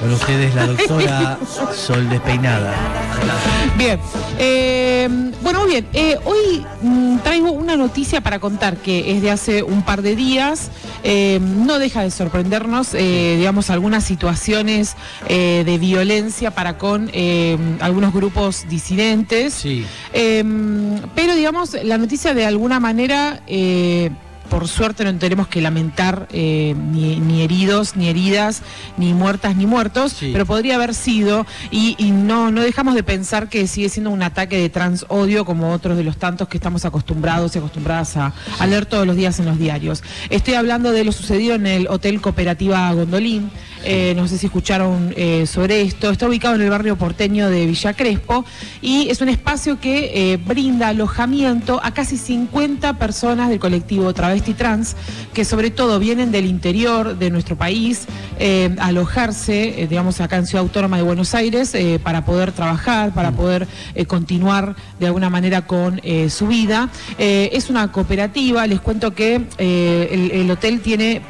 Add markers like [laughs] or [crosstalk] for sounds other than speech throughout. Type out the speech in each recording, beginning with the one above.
Con ustedes la doctora Sol Despeinada. Bien, eh, bueno, muy bien. Eh, hoy mm, traigo una noticia para contar que es de hace un par de días. Eh, no deja de sorprendernos, digamos, algunas situaciones de violencia para con algunos grupos disidentes. Sí. pero, digamos, la noticia de alguna manera por suerte no tenemos que lamentar eh, ni, heridos, ni heridas, ni muertas, ni muertos, pero podría haber sido, y, no, no dejamos de pensar que sigue siendo un ataque de trans odio como otros de los tantos que estamos acostumbrados y acostumbradas a, leer todos los días en los diarios. Estoy hablando de lo sucedido en el Hotel Cooperativa Gondolín, eh, no sé si escucharon eh, sobre esto, está ubicado en el barrio porteño de Villa Crespo y es un espacio que brinda alojamiento a casi 50 personas del colectivo Través trans, que sobre todo vienen del interior de nuestro país eh, alojarse, eh, digamos, acá en Ciudad Autónoma de Buenos Aires, eh, para poder trabajar, para poder continuar de alguna manera con su vida. es una cooperativa, les cuento que el hotel tiene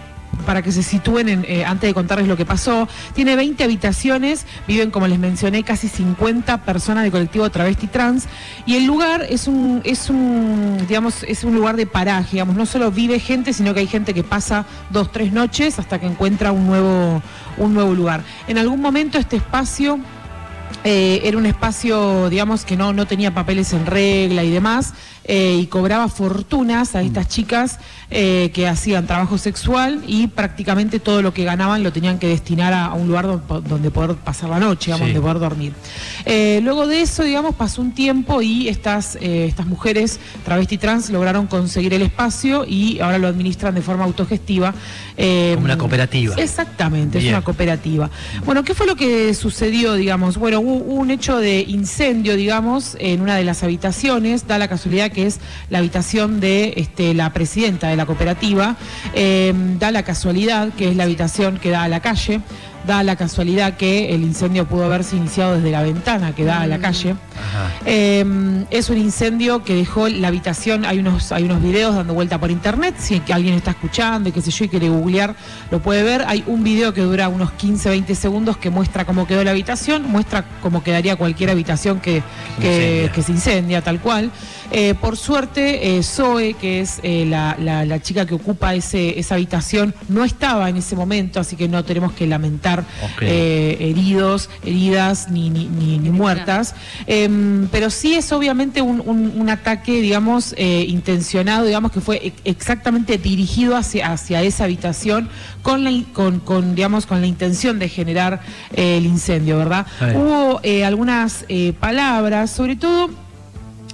para que se sitúen eh, antes de contarles lo que pasó. Tiene 20 habitaciones, viven, como les mencioné, casi 50 personas de colectivo travesti trans. Y el lugar es un, es un, digamos, es un lugar de paraje, digamos, no solo vive gente, sino que hay gente que pasa dos, tres noches hasta que encuentra un nuevo, un nuevo lugar. En algún momento este espacio eh, era un espacio, digamos, que no, no tenía papeles en regla y demás, eh, y cobraba fortunas a estas mm. chicas eh, que hacían trabajo sexual y prácticamente todo lo que ganaban lo tenían que destinar a, un lugar donde, poder pasar la noche, digamos, donde poder dormir. luego de eso, digamos, pasó un tiempo y estas, estas mujeres travesti trans lograron conseguir el espacio y ahora lo administran de forma autogestiva. Como una cooperativa. Exactamente, es una cooperativa. Bueno, ¿qué fue lo que sucedió, digamos? Bueno, hubo un hecho de incendio, digamos, en una de las habitaciones, da la casualidad que es la habitación de este, la presidenta de la cooperativa, eh, da la casualidad que es la habitación que da a la calle da la casualidad que el incendio pudo haberse iniciado desde la ventana que da a la mm. calle. Em, es un incendio que dejó la habitación, hay unos, hay unos videos dando vuelta por internet, si alguien está escuchando y qué sé yo y quiere googlear, lo puede ver. Hay un video que dura unos 15, 20 segundos que muestra cómo quedó la habitación, muestra cómo quedaría cualquier habitación que, que, se incendia tal cual. Eh, por suerte, eh, Zoe, que es eh, la, chica que ocupa ese, esa habitación, no estaba en ese momento, así que no tenemos que lamentar heridos, heridas ni, ni, ni, muertas. Em, pero sí es obviamente un, ataque, digamos, intencionado, digamos, que fue exactamente dirigido hacia, hacia esa habitación con la, con, digamos, con la intención de generar el incendio, ¿verdad? Hubo algunas palabras, sobre todo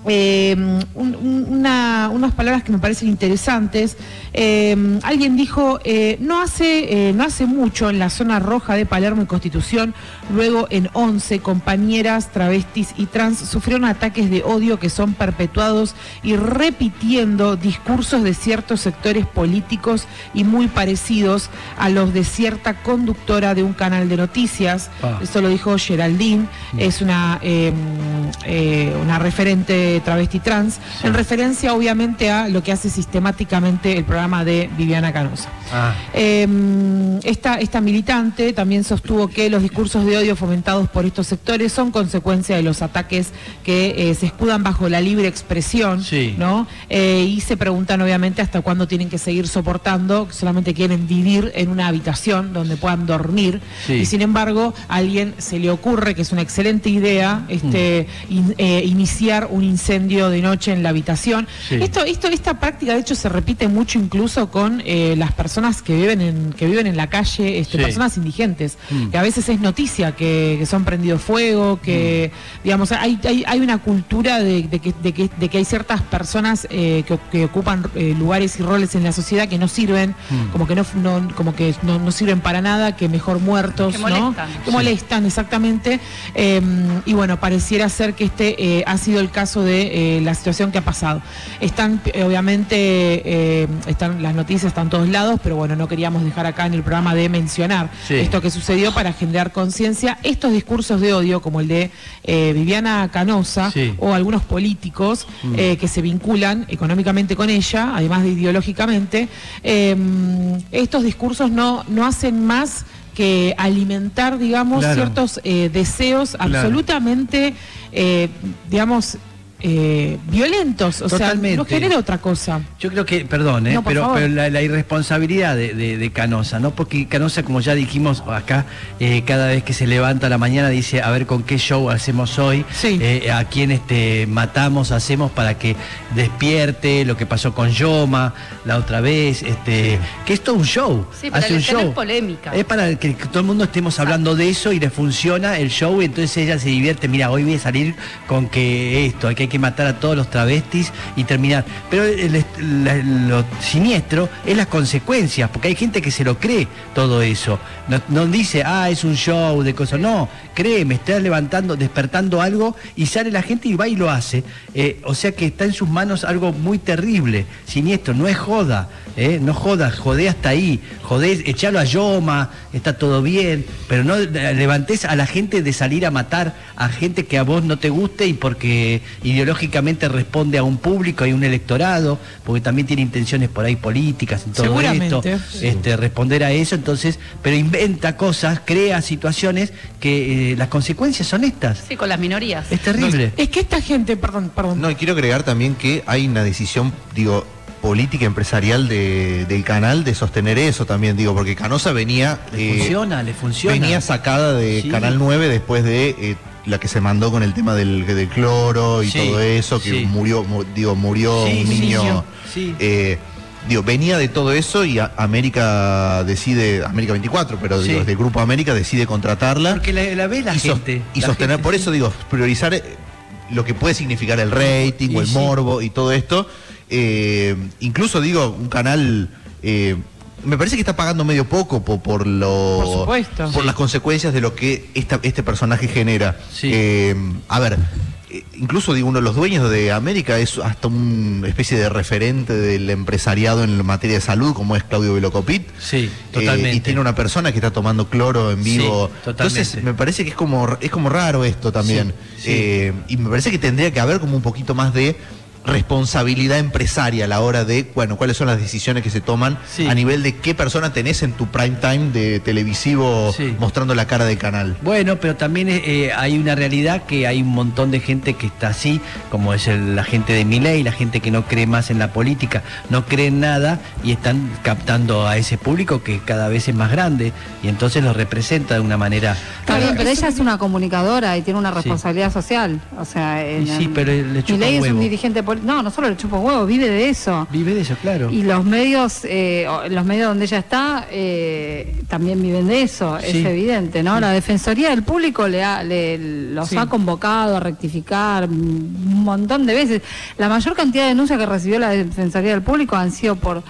eh, unas palabras que me parecen interesantes. Eh, alguien dijo, eh, no, hace, no hace mucho en la zona roja de Palermo y Constitución, luego en 11, compañeras travestis y trans sufrieron ataques de odio que son perpetuados y repitiendo discursos de ciertos sectores políticos y muy parecidos a los de cierta conductora de un canal de noticias. Ah. Eso lo dijo Geraldine, es una, una referente travesti trans, en referencia obviamente a lo que hace sistemáticamente el programa de Viviana Canosa. Ah. Em, esta, militante también sostuvo que los discursos de odio fomentados por estos sectores son consecuencia de los ataques que eh, se escudan bajo la libre expresión, ¿no? Eh, y se preguntan obviamente hasta cuándo tienen que seguir soportando, que solamente quieren vivir en una habitación donde puedan dormir. Y sin embargo, a alguien se le ocurre, que es una excelente idea, este, mm. eh, iniciar un incendio incendio de noche en la habitación. Esto, esto, esta práctica de hecho se repite mucho incluso con eh, las personas que viven en, que viven en la calle, este, personas indigentes, mm. que a veces es noticia que, son prendidos fuego, que mm. digamos, hay, hay, una cultura de, que, de, que, hay ciertas personas eh, que, ocupan eh, lugares y roles en la sociedad que no sirven, mm. como que no, como que no, sirven para nada, que mejor muertos, que molestan. Que molestan, exactamente. Em, y bueno, pareciera ser que este ha sido el caso de eh, la situación que ha pasado. Están, eh, obviamente, eh, están las noticias están todos lados, pero bueno, no queríamos dejar acá en el programa de mencionar esto que sucedió para generar conciencia. Estos discursos de odio, como el de Viviana Canosa o algunos políticos mm. que se vinculan económicamente con ella, además de ideológicamente, estos discursos no, no hacen más que alimentar, digamos, Claro. ciertos eh, deseos Claro. absolutamente, eh, digamos, eh, violentos. O sea, Totalmente. no genera otra cosa. Yo creo que, perdón, ¿eh? No, pero, la, la irresponsabilidad de, de- de Canosa, ¿no? Porque Canosa, como ya dijimos acá, eh, cada vez que se levanta a la mañana dice, a ver con qué show hacemos hoy, Sí. eh, a quién este, matamos, hacemos para que despierte, lo que pasó con Yoma la otra vez, este, que es todo un show. Sí, para hace un show. polémica. Es para que, todo el mundo estemos hablando de eso y le funciona el show y entonces ella se divierte, mira, hoy voy a salir con que esto, que que matar a todos los travestis y terminar. Pero lo siniestro es las consecuencias, porque hay gente que se lo cree todo eso. No, dice, ah, es un show de cosas. No, cree, me está levantando, despertando algo y sale la gente y va y lo hace. Eh, o sea que está en sus manos algo muy terrible, siniestro, no es joda, ¿eh? no joda, jodé hasta ahí, jodé, echalo a Yoma, está todo bien, pero no levantes a la gente de salir a matar a gente que a vos no te guste y porque ideológicamente responde a un público y un electorado, porque también tiene intenciones por ahí políticas en todo esto, este, responder a eso, entonces, pero inventa cosas, crea situaciones que eh, las consecuencias son estas. Sí, con las minorías. Es terrible. Es que esta gente, perdón, perdón. No, y quiero agregar también que hay una decisión, digo, política empresarial de- del canal de sostener eso también, digo, porque Canosa venía... Le eh, funciona, le funciona. Venía sacada de Sí. Canal 9 después de eh, la que se mandó con el tema del, del cloro y Sí, todo eso, que sí. murió, mu- digo, murió Sí, un niño. eh, digo, venía de todo eso y a- América decide, América 24, pero digo, desde el Grupo América decide contratarla. Porque la, la ve la y, gente. y la sostener, gente, por eso digo, priorizar lo que puede significar el rating o el morbo y todo esto. Eh, incluso digo, un canal, eh, me parece que está pagando medio poco po- por, lo, Por supuesto. por Sí. las consecuencias de lo que esta- este personaje genera. Sí. Eh, a ver. Incluso digo, uno de los dueños de América es hasta una especie de referente del empresariado en materia de salud, como es Claudio Velocopit. Sí, Eh, totalmente. y tiene una persona que está tomando cloro en Sí, vivo. totalmente. Entonces, me parece que es como, es como raro esto también. Sí, sí. Eh, y me parece que tendría que haber como un poquito más de responsabilidad empresaria a la hora de, bueno, cuáles son las decisiones que se toman Sí. a nivel de qué persona tenés en tu prime time de televisivo Sí. mostrando la cara del canal. Bueno, pero también eh, hay una realidad que hay un montón de gente que está así, como es el- la gente de mi ley, la gente que no cree más en la política, no cree en nada y están captando a ese público que cada vez es más grande y entonces lo representa de una manera. Está bien, pero ella es una comunicadora y tiene una Sí. responsabilidad social. O sea, en- sí, pero le chupa Milei un es un huevo. dirigente político. No, no solo le chupa un huevo, vive de eso. Vive de eso, claro. Y los medios, eh, los medios donde ella está, eh, también viven de eso, Sí. es evidente, ¿no? La Defensoría del Público le ha, le- los Sí. ha convocado a rectificar un montón de veces. La mayor cantidad de denuncias que recibió la Defensoría del Público han sido por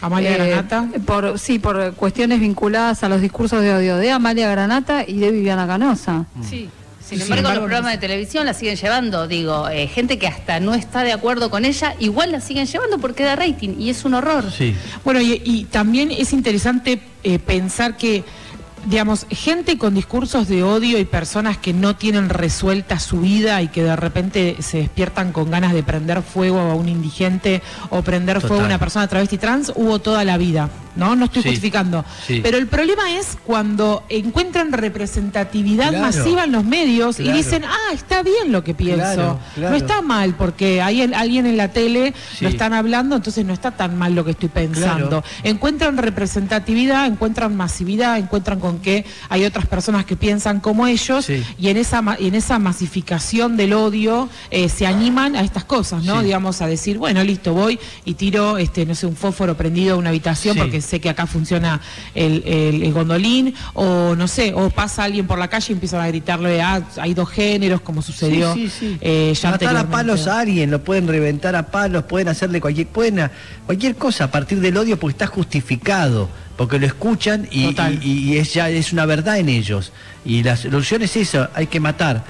Amalia eh, Granata. Por, sí, por cuestiones vinculadas a los discursos de odio de Amalia Granata y de Viviana Canosa. Sí. Sin Sin embargo, embargo, los programas de televisión la siguen llevando, digo, eh, gente que hasta no está de acuerdo con ella, igual la siguen llevando porque da rating y es un horror. Sí. Bueno, y, y también es interesante eh, pensar que, digamos, gente con discursos de odio y personas que no tienen resuelta su vida y que de repente se despiertan con ganas de prender fuego a un indigente o prender fuego a una persona travesti trans, hubo toda la vida, ¿no? No estoy Sí, justificando. sí. Pero el problema es cuando encuentran representatividad Claro. masiva en los medios Claro. y dicen, ah, está bien lo que pienso. Claro. No está mal, porque hay alguien en la tele Sí. lo están hablando, entonces no está tan mal lo que estoy pensando. Encuentran representatividad, encuentran masividad, encuentran con que hay otras personas que piensan como ellos Sí. y en esa y en esa masificación del odio eh, se animan a estas cosas, ¿no? Sí. Digamos a decir, bueno, listo, voy y tiro este no sé un fósforo prendido a una habitación Sí. porque sé que acá funciona el, el- el gondolín o no sé, o pasa alguien por la calle y empiezan a gritarle, ah, hay dos géneros como sucedió eh, ya Matar a palos a alguien, lo pueden reventar a palos, pueden hacerle cualquier, pueden a- cualquier cosa a partir del odio porque está justificado, porque lo escuchan y, y- y es ya es una verdad en ellos. Y la solución es eso, hay que matar.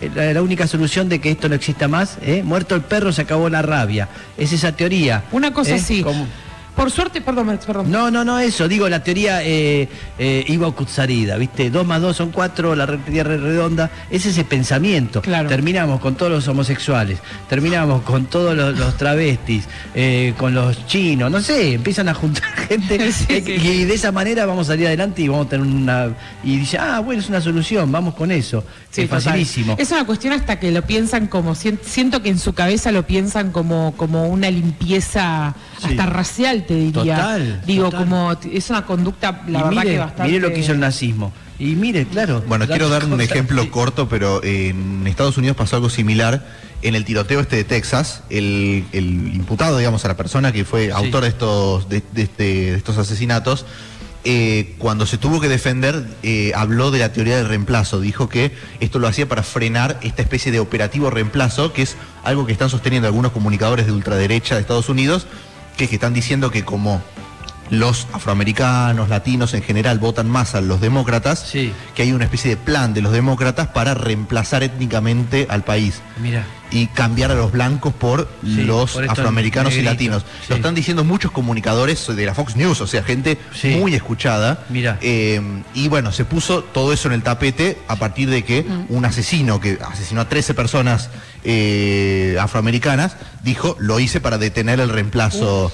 Eh, La, la única solución de que esto no exista más, ¿eh? muerto el perro se acabó la rabia. Es esa teoría. Una cosa ¿eh? sí. Como- Por suerte, perdón, Max, perdón. No, no, no, eso. Digo, la teoría eh, eh, Ivo Kutsarida, ¿viste? Dos más dos son cuatro, la tierra es redonda. Es ese pensamiento. Claro. Terminamos con todos los homosexuales, terminamos con todos los, los travestis, eh, con los chinos, no sé, empiezan a juntar [laughs] gente [laughs] Sí, eh, sí, y sí. de esa manera vamos a salir adelante y vamos a tener una... Y dice, ah, bueno, es una solución, vamos con eso. Es facilísimo. Es una cuestión hasta que lo piensan como, sien- siento que en su cabeza lo piensan como, como una limpieza hasta racial, te diría. Total, Digo, total. como es una conducta, la y verdad mire, que bastante. mire lo que hizo el nazismo. Y mire, claro. Bueno, quiero dar un ejemplo sí. corto, pero en Estados Unidos pasó algo similar. En el tiroteo este de Texas, el, el imputado, digamos, a la persona que fue autor de estos, de, de este- de estos asesinatos, eh, cuando se tuvo que defender, eh, habló de la teoría del reemplazo. Dijo que esto lo hacía para frenar esta especie de operativo reemplazo, que es algo que están sosteniendo algunos comunicadores de ultraderecha de Estados Unidos, que, que están diciendo que como los afroamericanos, latinos en general votan más a los demócratas, Sí. que hay una especie de plan de los demócratas para reemplazar étnicamente al país Mira. y cambiar a los blancos por Sí, los por afroamericanos y latinos. sí. Lo están diciendo muchos comunicadores de la Fox News, o sea, gente Sí. muy escuchada. Mira. Eh, y bueno, se puso todo eso en el tapete a partir de que un asesino que asesinó a 13 personas eh, afroamericanas dijo, lo hice para detener el reemplazo.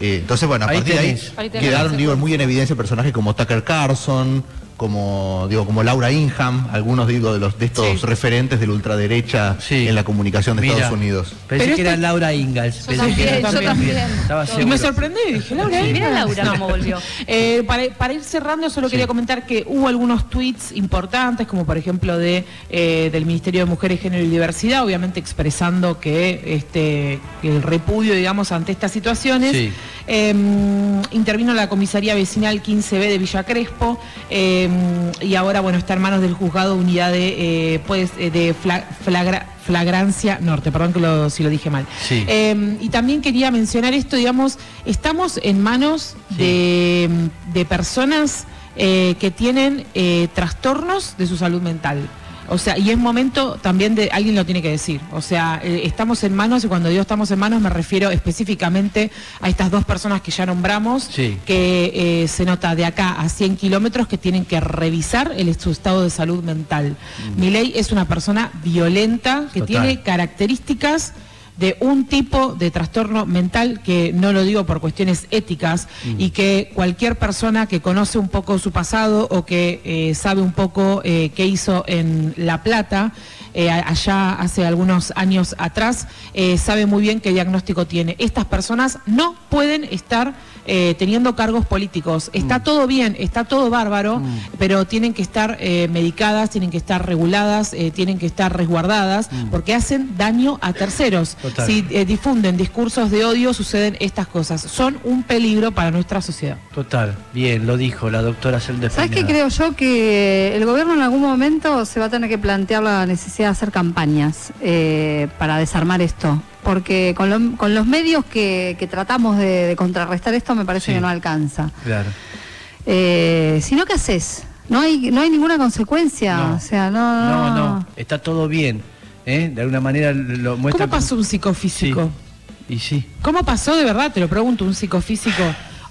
Entonces, bueno, a Ahí partir de ahí quedaron, digo, muy en evidencia personajes como Tucker Carlson, como digo, como Laura Ingham, algunos digo de los de estos Sí. referentes de la ultraderecha Sí. en la comunicación de Mira, Estados Unidos. Pensé Pero que era Laura Ingalls. Yo Pensé también, que era- yo también. Estaba Y me sorprendí y dije, Laura, Sí, mira. Laura cómo volvió. [laughs] Eh, para, para ir cerrando, solo quería comentar que hubo algunos tweets importantes, como por ejemplo de eh, del Ministerio de Mujeres, Género y Diversidad, obviamente expresando que este que el repudio, digamos, ante estas situaciones. Eh, intervino la comisaría vecinal 15B de Villa Crespo eh, y ahora, bueno, está en manos del juzgado unidad de, eh, pues, eh, de fla- flagra- flagrancia norte, perdón que lo- si lo dije mal. Sí. Eh, y también quería mencionar esto, digamos, estamos en manos de, de personas eh, que tienen trastornos de su salud mental. O sea, y es momento también de, alguien lo tiene que decir. O sea, eh, estamos en manos, y cuando digo estamos en manos me refiero específicamente a estas dos personas que ya nombramos, Sí. que eh, se nota de acá a 100 kilómetros que tienen que revisar el, su estado de salud mental. Milei es una persona violenta que Total. tiene características de un tipo de trastorno mental que no lo digo por cuestiones éticas y que cualquier persona que conoce un poco su pasado o que eh, sabe un poco eh, qué hizo en La Plata, eh, allá hace algunos años atrás, sabe muy bien qué diagnóstico tiene. Estas personas no pueden estar eh, teniendo cargos políticos. Está todo bien, está todo bárbaro, pero tienen que estar eh, medicadas, tienen que estar reguladas, eh, tienen que estar resguardadas, porque hacen daño a terceros. Total. Si eh, difunden discursos de odio, suceden estas cosas. Son un peligro para nuestra sociedad. Total, bien, lo dijo la doctora ¿Sabes qué creo yo? Que el gobierno en algún momento se va a tener que plantear la necesidad de hacer campañas eh, para desarmar esto. Porque con, lo- con los medios que, que tratamos de, de contrarrestar esto me parece Sí. que no alcanza. Claro. Eh, si no, ¿qué haces? No hay, no hay ninguna consecuencia. No. O sea, no, No, no, está todo bien. ¿eh? De alguna manera lo muestra. ¿Cómo pasó un psicofísico? Sí. Y sí. ¿Cómo pasó de verdad? Te lo pregunto, un psicofísico.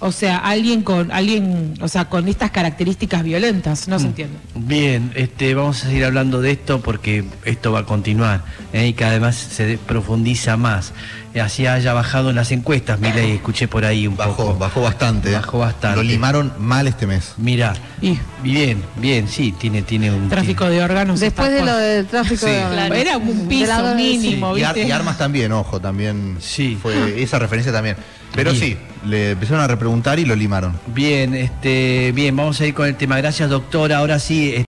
O sea, alguien con, alguien, o sea, con estas características violentas, no se entiende. Bien, este, vamos a seguir hablando de esto porque esto va a continuar ¿eh? y cada vez se profundiza más. Así haya bajado en las encuestas, Milei, escuché por ahí un Bajó, poco. bajó bastante. ¿eh? Bajó bastante. Lo limaron mal este mes. Mira, Y bien, bien, sí, tiene, tiene un tráfico de órganos. Después de lo del tráfico Sí. de Claro. Era un piso mínimo, Y, ar- ¿viste? y armas también, ojo, también Sí. fue esa referencia también. Pero Bien. sí, le empezaron a repreguntar y lo limaron. Bien, este, bien, vamos a ir con el tema. Gracias, doctora. Ahora sí.